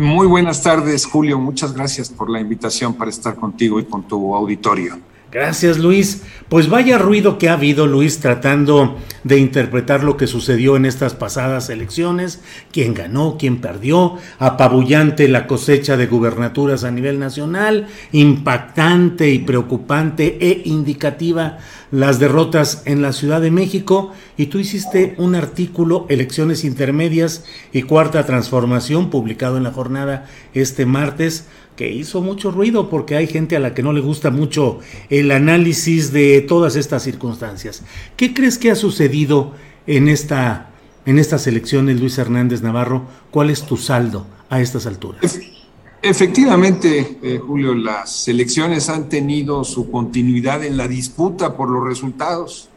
Muy buenas tardes, Julio. Muchas gracias por la invitación para estar contigo y con tu auditorio. Gracias Luis. Pues vaya ruido que ha habido Luis tratando de interpretar lo que sucedió en estas pasadas elecciones, quién ganó, quién perdió, apabullante la cosecha de gubernaturas a nivel nacional, impactante y preocupante e indicativa las derrotas en la Ciudad de México. Y tú hiciste un artículo, Elecciones Intermedias y Cuarta Transformación, publicado en la jornada este martes que hizo mucho ruido porque hay gente a la que no le gusta mucho el análisis de todas estas circunstancias. ¿Qué crees que ha sucedido en esta en estas elecciones, Luis Hernández Navarro? ¿Cuál es tu saldo a estas alturas? Efectivamente, eh, Julio, las elecciones han tenido su continuidad en la disputa por los resultados.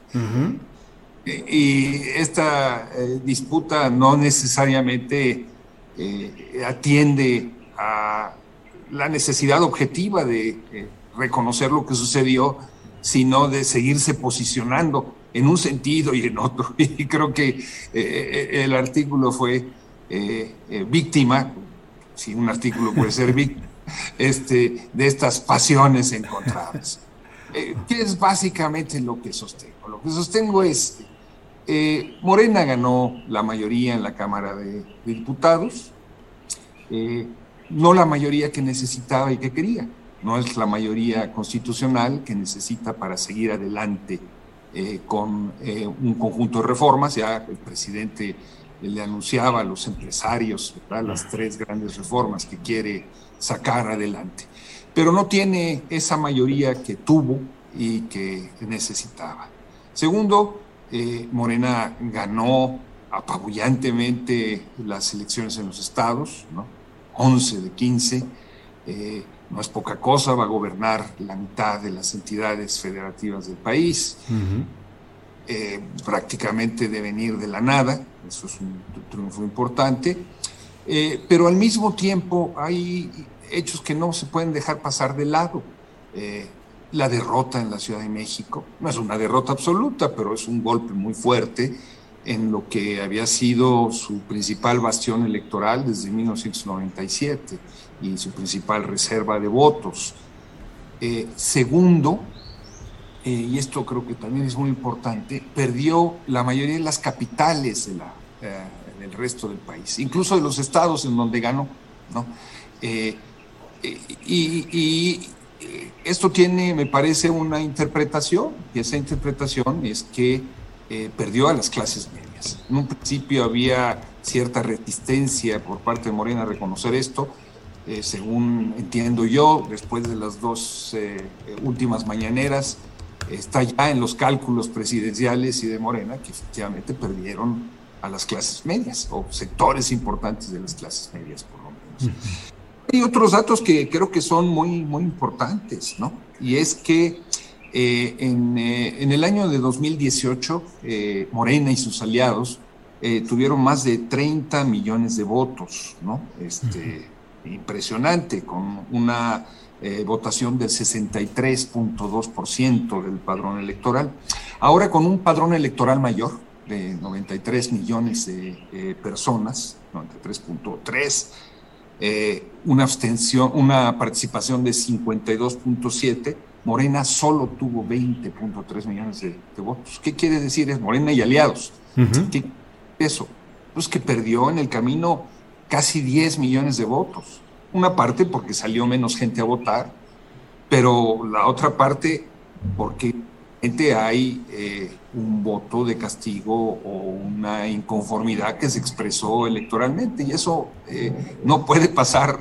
Y esta eh, disputa no necesariamente eh, atiende a la necesidad objetiva de eh, reconocer lo que sucedió, sino de seguirse posicionando en un sentido y en otro. Y creo que eh, eh, el artículo fue víctima, si un artículo puede ser víctima, este, de estas pasiones encontradas. ¿Qué es básicamente lo que sostengo? Lo que sostengo es, Morena ganó la mayoría en la Cámara de Diputados, no la mayoría que necesitaba y que quería. No es la mayoría constitucional que necesita para seguir adelante eh, con eh, un conjunto de reformas. Ya el presidente le anunciaba a los empresarios las tres grandes reformas que quiere sacar adelante. Pero no tiene esa mayoría que tuvo y que necesitaba. Segundo, eh, Morena ganó apabullantemente las elecciones en los estados, ¿no? 11 de 15, eh, no es poca cosa, va a gobernar la mitad de las entidades federativas del país, eh, prácticamente de venir de la nada, eso es un triunfo importante, eh, pero al mismo tiempo hay hechos que no se pueden dejar pasar de lado. la derrota en la Ciudad de México, no es una derrota absoluta, pero es un golpe muy fuerte en lo que había sido su principal bastión electoral desde 1997 y su principal reserva de votos. Eh, segundo, eh, y esto creo que también es muy importante, perdió la mayoría de las capitales de la, eh, del resto del país, incluso de los estados en donde ganó. ¿no? y, esto tiene, me parece, una interpretación, y esa interpretación es que eh, perdió a las clases medias. En un principio había cierta resistencia por parte de Morena a reconocer esto. Eh, según entiendo yo, después de las dos eh, últimas mañaneras, está ya en los cálculos presidenciales y de Morena que efectivamente perdieron a las clases medias o sectores importantes de las clases medias, por lo menos. Hay otros datos que creo que son muy, muy importantes, ¿no? Y es que eh, eh, en, el año de 2018, eh, Morena y sus aliados tuvieron más de 30 millones de votos, ¿no? Este, Impresionante, con una votación del 63.2% del padrón electoral. Ahora con un padrón electoral mayor, de 93 millones de eh, personas, 93.3, eh, una abstención, una participación de 52.7, Morena solo tuvo 20.3 millones de, votos. ¿Qué quiere decir? Es Morena y aliados. ¿Qué eso? Pues que perdió en el camino casi 10 millones de votos. Una parte porque salió menos gente a votar, pero la otra parte porque hay eh, un voto de castigo o una inconformidad que se expresó electoralmente y eso eh, no puede pasar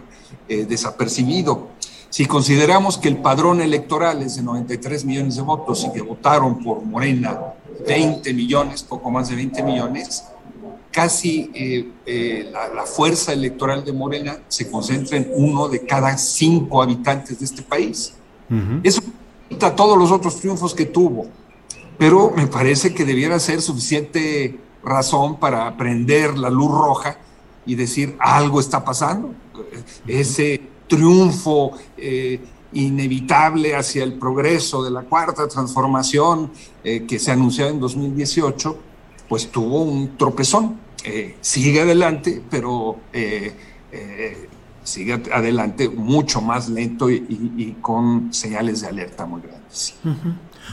eh, desapercibido. Si consideramos que el padrón electoral es de 93 millones de votos y que votaron por Morena 20 millones, poco más de 20 millones, casi la, fuerza electoral de Morena se concentra en uno de cada cinco habitantes de este país. Eso a todos los otros triunfos que tuvo, pero me parece que debiera ser suficiente razón para prender la luz roja y decir algo está pasando. Ese triunfo eh, inevitable hacia el progreso de la cuarta transformación eh, que se anunció en 2018, pues tuvo un tropezón. Eh, sigue adelante, pero sigue adelante mucho más lento y, con señales de alerta muy grandes.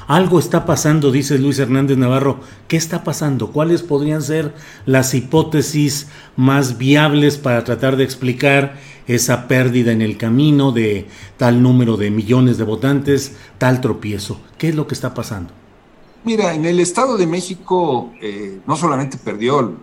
Algo está pasando, dice Luis Hernández Navarro. ¿Qué está pasando? ¿Cuáles podrían ser las hipótesis más viables para tratar de explicar esa pérdida en el camino de tal número de millones de votantes, tal tropiezo? ¿Qué es lo que está pasando? Mira, en el Estado de México eh, no solamente perdió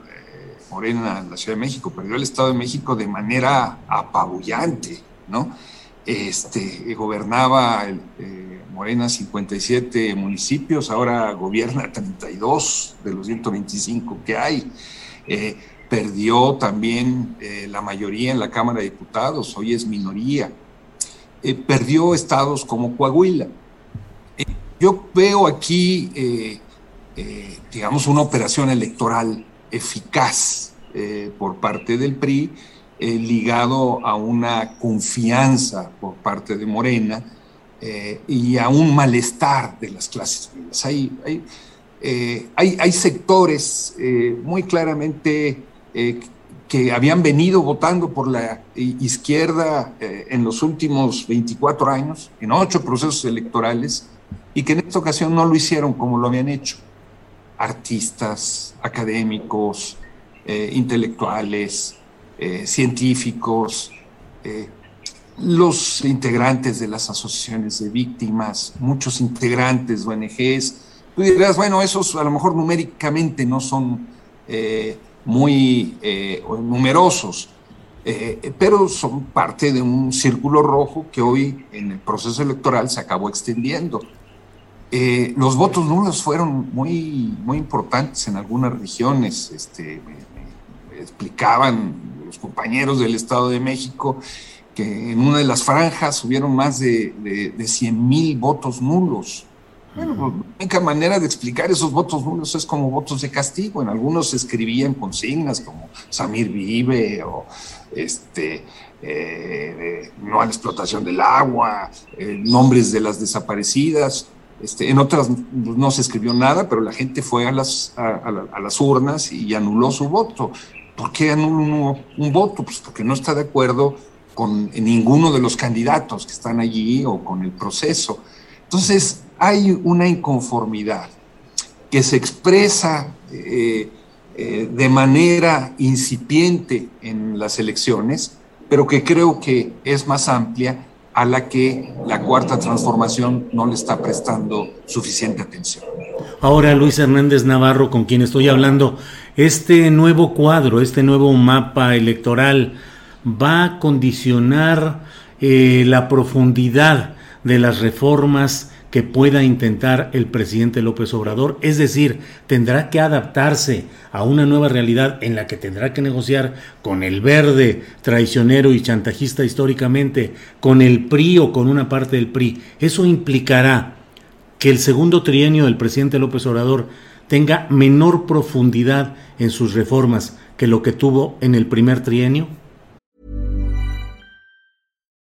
Morena en la Ciudad de México, perdió el Estado de México de manera apabullante, ¿no? Este, gobernaba eh, Morena 57 municipios, ahora gobierna 32 de los 125 que hay. Eh, perdió también eh, la mayoría en la Cámara de Diputados, hoy es minoría. perdió estados como Coahuila. yo veo aquí, digamos, una operación electoral eficaz eh, por parte del PRI, eh, ligado a una confianza por parte de Morena eh, y a un malestar de las clases medias. Hay, hay, sectores muy claramente que habían venido votando por la izquierda en los últimos 24 años, en ocho procesos electorales, y que en esta ocasión no lo hicieron como lo habían hecho artistas, académicos, eh, intelectuales, eh, científicos, eh, los integrantes de las asociaciones de víctimas, muchos integrantes de ONGs. Tú dirás, bueno, esos a lo mejor numéricamente no son muy numerosos, pero son parte de un círculo rojo que hoy en el proceso electoral se acabó extendiendo. Eh, los votos nulos fueron muy, muy importantes en algunas regiones. Este, me, explicaban los compañeros del Estado de México que en una de las franjas hubieron más de, de, 100 mil votos nulos. Bueno, pues, la única manera de explicar esos votos nulos es como votos de castigo. En algunos se escribían consignas como Samir vive o este, eh, no a la explotación del agua, eh, nombres de las desaparecidas. Este, en otras no se escribió nada, pero la gente fue a las, a, las urnas y anuló su voto. ¿Por qué anuló un, voto? Pues porque no está de acuerdo con ninguno de los candidatos que están allí o con el proceso. Entonces, hay una inconformidad que se expresa eh, eh, de manera incipiente en las elecciones, pero que creo que es más amplia a la que la cuarta transformación no le está prestando suficiente atención. Ahora, Luis Hernández Navarro, con quien estoy hablando, este nuevo cuadro, este nuevo mapa electoral, va a condicionar eh, la profundidad de las reformas que pueda intentar el presidente López Obrador, es decir, tendrá que adaptarse a una nueva realidad en la que tendrá que negociar con el verde traicionero y chantajista históricamente, con el PRI o con una parte del PRI. Eso implicará que el segundo trienio del presidente López Obrador tenga menor profundidad en sus reformas que lo que tuvo en el primer trienio?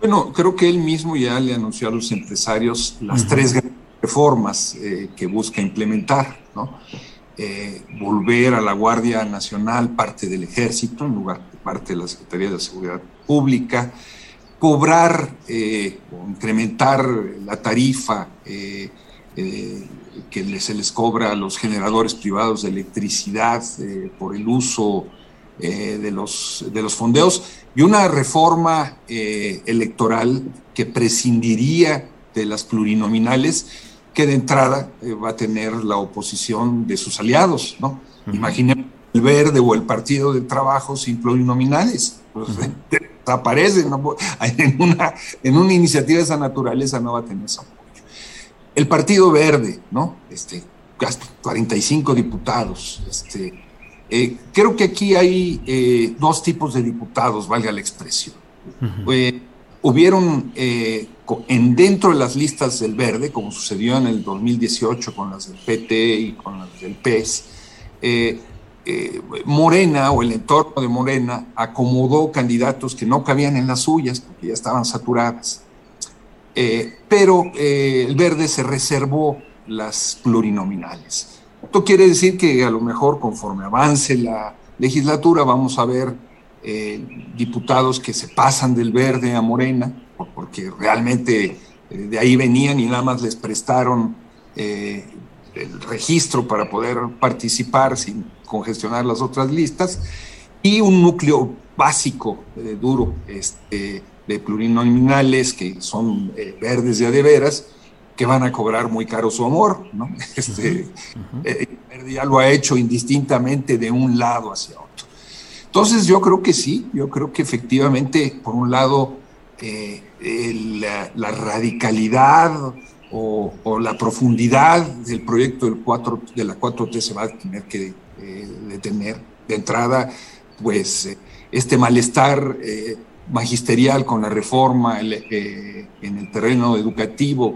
Bueno, creo que él mismo ya le anunció a los empresarios las tres reformas eh, que busca implementar, ¿no? Eh, volver a la Guardia Nacional parte del Ejército en lugar de parte de la Secretaría de Seguridad Pública, cobrar eh, o incrementar la tarifa que se les cobra a los generadores privados de electricidad por el uso eh, de, los, de los fondeos y una reforma eh, electoral que prescindiría de las plurinominales que de entrada eh, va a tener la oposición de sus aliados, ¿no? Imaginemos el Verde o el Partido del Trabajo sin plurinominales, pues, desaparecen, ¿no? en, una, en una iniciativa de esa naturaleza no va a tener ese apoyo. El Partido Verde, ¿no? Este, hasta 45 diputados, este, eh, creo que aquí hay eh, dos tipos de diputados, valga la expresión. Eh, hubieron eh, en dentro de las listas del Verde, como sucedió en el 2018 con las del PT y con las del PES, Morena o el entorno de Morena acomodó candidatos que no cabían en las suyas porque ya estaban saturadas. Pero el Verde se reservó las plurinominales. Esto quiere decir que a lo mejor conforme avance la legislatura vamos a ver eh, diputados que se pasan del verde a morena, por- porque realmente eh, de ahí venían y nada más les prestaron eh, el registro para poder participar sin congestionar las otras listas, y un núcleo básico, duro, este, de plurinominales que son verdes de a de veras, que van a cobrar muy caro su amor, ¿no? Este, eh, ya lo ha hecho indistintamente de un lado hacia otro. Entonces yo creo que sí, yo creo que efectivamente, por un lado, eh, el- la, la radicalidad o, o la profundidad del proyecto del 4, de la 4T se va a tener que eh, detener. De entrada, pues eh, este malestar eh, magisterial con la reforma el- eh, en el terreno educativo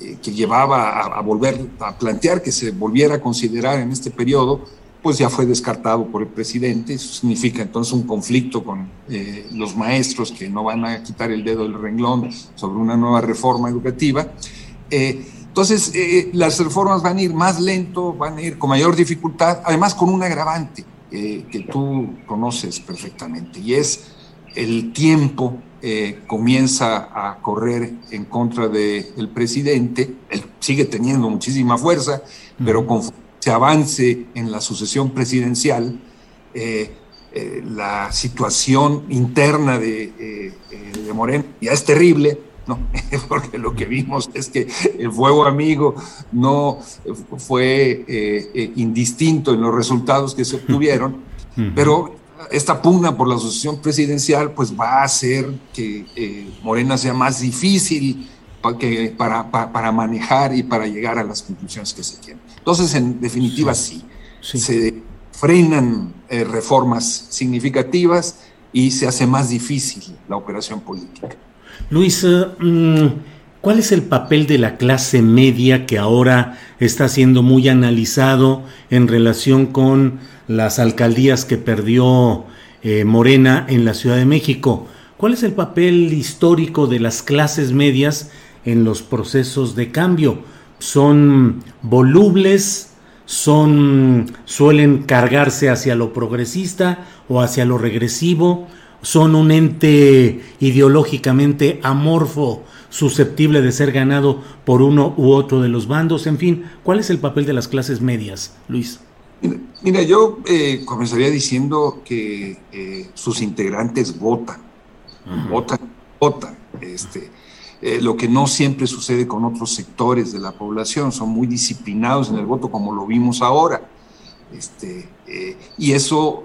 eh, que llevaba a, volver a plantear que se volviera a considerar en este periodo, pues ya fue descartado por el presidente. Eso significa entonces un conflicto con eh, los maestros que no van a quitar el dedo del renglón sobre una nueva reforma educativa. Eh, entonces, las reformas van a ir más lento, van a ir con mayor dificultad, además con un agravante que tú conoces perfectamente, y es el tiempo eh, comienza a correr en contra del presidente, él sigue teniendo muchísima fuerza, pero conforme se avance en la sucesión presidencial, eh, eh, la situación interna de, de Moreno ya es terrible, ¿no? porque lo que vimos es que el fuego amigo no fue eh, indistinto en los resultados que se obtuvieron, pero esta pugna por la asociación presidencial pues va a hacer que eh, Morena sea más difícil pa que, para, pa para, manejar y para llegar a las conclusiones que se quieren. Entonces, en definitiva, sí, sí. se frenan eh, reformas significativas y se hace más difícil la operación política. Luis, uh, ¿cuál es el papel de la clase media que ahora está siendo muy analizado en relación con las alcaldías que perdió eh, Morena en la Ciudad de México? ¿Cuál es el papel histórico de las clases medias en los procesos de cambio? ¿Son volubles? ¿Son suelen cargarse hacia lo progresista o hacia lo regresivo? son un ente ideológicamente amorfo, susceptible de ser ganado por uno u otro de los bandos? En fin, ¿cuál es el papel de las clases medias, Luis? Mira, yo eh, comenzaría diciendo que eh, sus integrantes votan, votan, votan. Este, eh, lo que no siempre sucede con otros sectores de la población, son muy disciplinados en el voto como lo vimos ahora. Este, y eso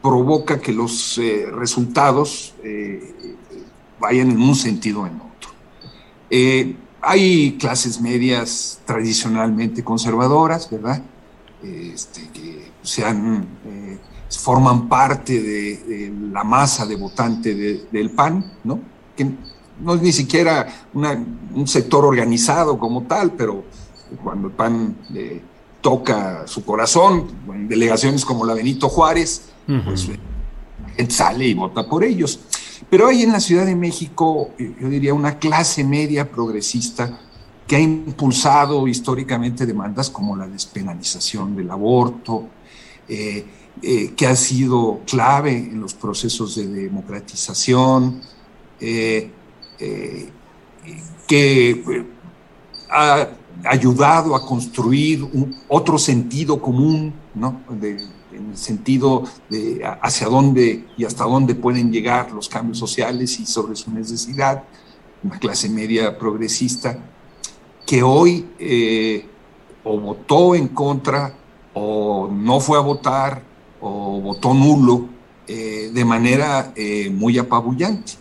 provoca que los resultados vayan en un sentido o en otro. hay clases medias tradicionalmente conservadoras, ¿verdad? Este, que sean, eh, forman parte de, la masa de votante del PAN, ¿no? que no es ni siquiera un sector organizado como tal, pero cuando el PAN eh, toca su corazón, en delegaciones como la Benito Juárez, pues la gente sale y vota por ellos. Pero hay en la Ciudad de México, eh, yo diría, una clase media progresista que ha impulsado históricamente demandas como la despenalización del aborto, eh, eh, que ha sido clave en los procesos de democratización, eh, que ha ayudado a construir otro sentido común, ¿no? en el sentido de hacia dónde y hasta dónde pueden llegar los cambios sociales y sobre su necesidad, una clase media progresista que hoy eh, o votó en contra o no fue a votar o votó nulo eh, de manera eh, muy apabullante.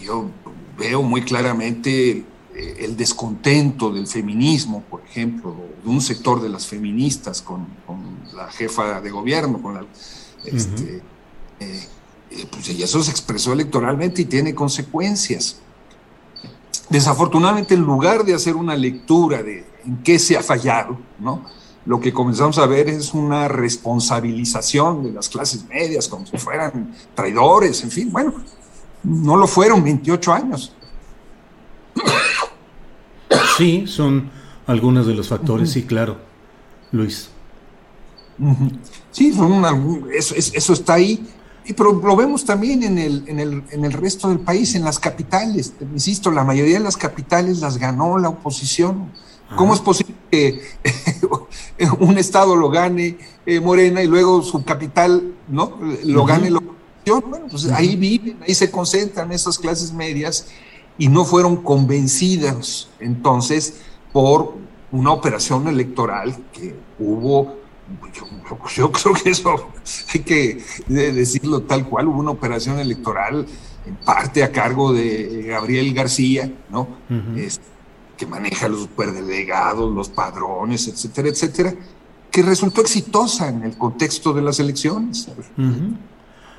yo veo muy claramente el descontento del feminismo, por ejemplo, de un sector de las feministas con, la jefa de gobierno, con la, este, pues, y eso se expresó electoralmente y tiene consecuencias. Desafortunadamente, en lugar de hacer una lectura de en qué se ha fallado, ¿no? lo que comenzamos a ver es una responsabilización de las clases medias, como si fueran traidores, en fin, bueno, no lo fueron 28 años. Sí, son algunos de los factores, sí, claro, Luis. Sí, son eso, eso, está ahí. Y pero lo vemos también en el, en, el, en el resto del país, en las capitales. Insisto, la mayoría de las capitales las ganó la oposición. ¿Cómo es posible que un estado lo gane eh, Morena y luego su capital no lo gane la oposición? Bueno, pues ahí viven, ahí se concentran esas clases medias y no fueron convencidas entonces por una operación electoral que hubo yo, creo que eso hay que decirlo tal cual. Hubo una operación electoral en parte a cargo de Gabriel García, ¿no? que maneja los superdelegados, los padrones, etcétera, etcétera, que resultó exitosa en el contexto de las elecciones.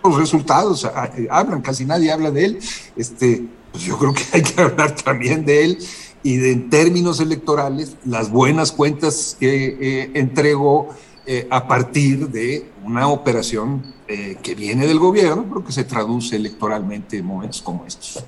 Los resultados hablan, casi nadie habla de él. Este, pues yo creo que hay que hablar también de él y de, en términos electorales, las buenas cuentas que eh, entregó eh, a partir de una operación eh, que viene del gobierno, pero que se traduce electoralmente en momentos como estos.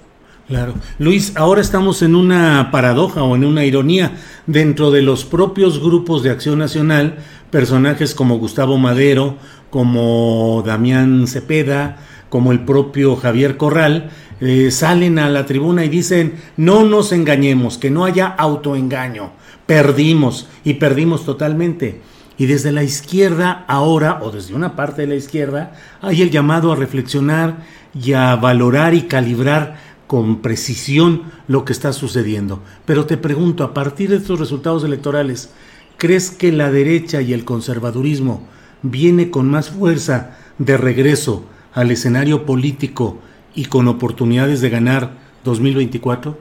Claro. Luis, ahora estamos en una paradoja o en una ironía. Dentro de los propios grupos de acción nacional, personajes como Gustavo Madero, como Damián Cepeda, como el propio Javier Corral, eh, salen a la tribuna y dicen, no nos engañemos, que no haya autoengaño, perdimos y perdimos totalmente. Y desde la izquierda ahora, o desde una parte de la izquierda, hay el llamado a reflexionar y a valorar y calibrar con precisión lo que está sucediendo. Pero te pregunto, a partir de estos resultados electorales, ¿crees que la derecha y el conservadurismo viene con más fuerza de regreso al escenario político y con oportunidades de ganar 2024?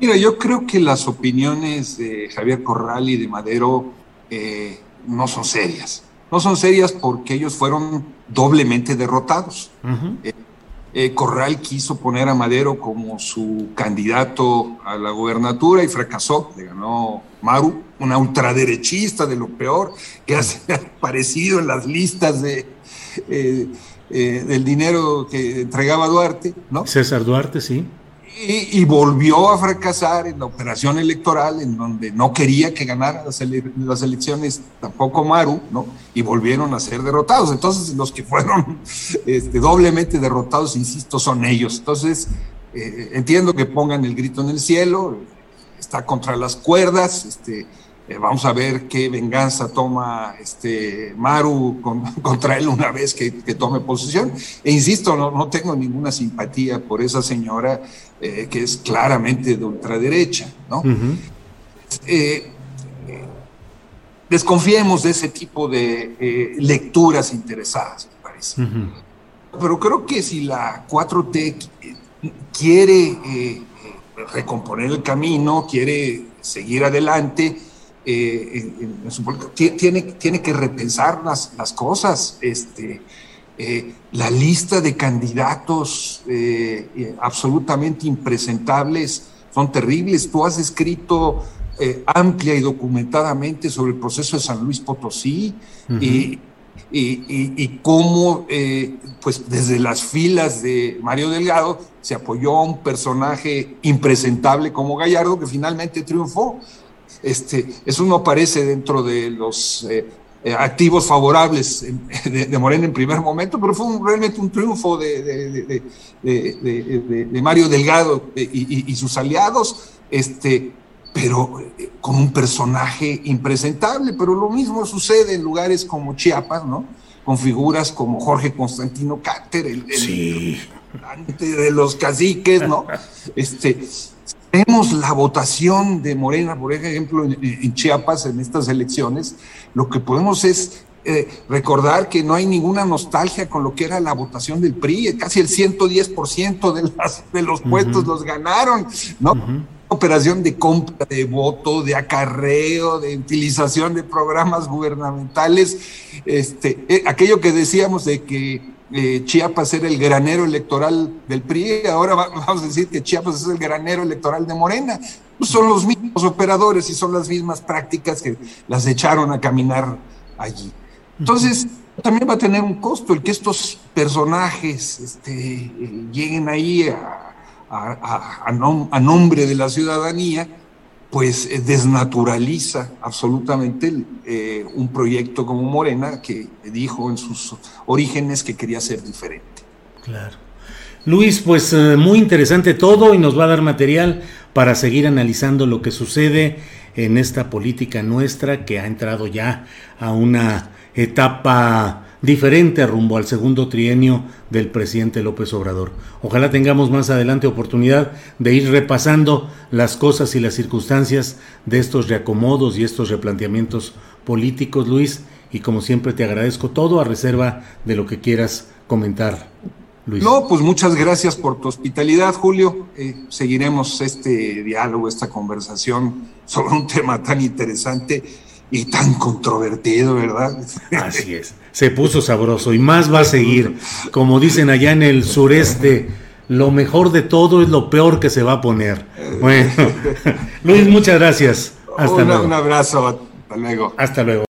Mira, yo creo que las opiniones de Javier Corral y de Madero eh, no son serias. No son serias porque ellos fueron doblemente derrotados. Eh, eh, Corral quiso poner a Madero como su candidato a la gubernatura y fracasó. Le ganó Maru, una ultraderechista de lo peor, que ha aparecido en las listas de, eh, del dinero que entregaba Duarte. ¿no? César Duarte, sí y, volvió a fracasar en la operación electoral en donde no quería que ganara las, elecciones tampoco Maru, ¿no? Y volvieron a ser derrotados. Entonces, los que fueron este, doblemente derrotados, insisto, son ellos. Entonces, eh, entiendo que pongan el grito en el cielo, está contra las cuerdas, este, eh, vamos a ver qué venganza toma este Maru contra él una vez que, tome posesión. E insisto, no, tengo ninguna simpatía por esa señora eh, que es claramente de ultraderecha. ¿no? Eh, desconfiemos de ese tipo de lecturas interesadas, me parece. Pero creo que si la 4T quiere recomponer el camino, quiere seguir adelante, eh, tiene, tiene que repensar las, las cosas. Este, eh, la lista de candidatos eh, absolutamente impresentables son terribles. Tú has escrito amplia y documentadamente sobre el proceso de San Luis Potosí y, y, cómo, pues desde las filas de Mario Delgado se apoyó a un personaje impresentable como Gallardo que finalmente triunfó. Este, eso no aparece dentro de los eh, eh, activos favorables de, Morena en primer momento, pero fue realmente un triunfo de, Mario Delgado y, sus aliados, este, pero eh, con un personaje impresentable. Pero lo mismo sucede en lugares como Chiapas, ¿no? Con figuras como Jorge Constantino Cáter, el, el, de los caciques, ¿no? Este, vemos la votación de Morena, por ejemplo, en, Chiapas, en estas elecciones, lo que podemos es eh, recordar que no hay ninguna nostalgia con lo que era la votación del PRI, casi el 110% de, las, de los puestos los ganaron, ¿no? Operación de compra de voto, de acarreo, de utilización de programas gubernamentales, este, eh, aquello que decíamos de que eh, Chiapas era el granero electoral del PRI, ahora vamos a decir que Chiapas es el granero electoral de Morena. Pues son los mismos operadores y son las mismas prácticas que las echaron a caminar allí. Entonces, también va a tener un costo el que estos personajes este, eh, lleguen ahí a nombre de la ciudadanía pues eh, desnaturaliza absolutamente eh, un proyecto como Morena que dijo en sus orígenes que quería ser diferente. Claro. Luis, pues eh, muy interesante todo y nos va a dar material para seguir analizando lo que sucede en esta política nuestra que ha entrado ya a una etapa diferente rumbo al segundo trienio del presidente López Obrador. Ojalá tengamos más adelante oportunidad de ir repasando las cosas y las circunstancias de estos reacomodos y estos replanteamientos políticos, Luis, y como siempre te agradezco todo a reserva de lo que quieras comentar. Luis. No, pues muchas gracias por tu hospitalidad, Julio. Eh, seguiremos este diálogo, esta conversación sobre un tema tan interesante y tan controvertido, ¿verdad? Así es. Se puso sabroso y más va a seguir. Como dicen allá en el sureste, lo mejor de todo es lo peor que se va a poner. Bueno, Luis, muchas gracias. Hasta luego. Un abrazo. Hasta luego. Hasta luego.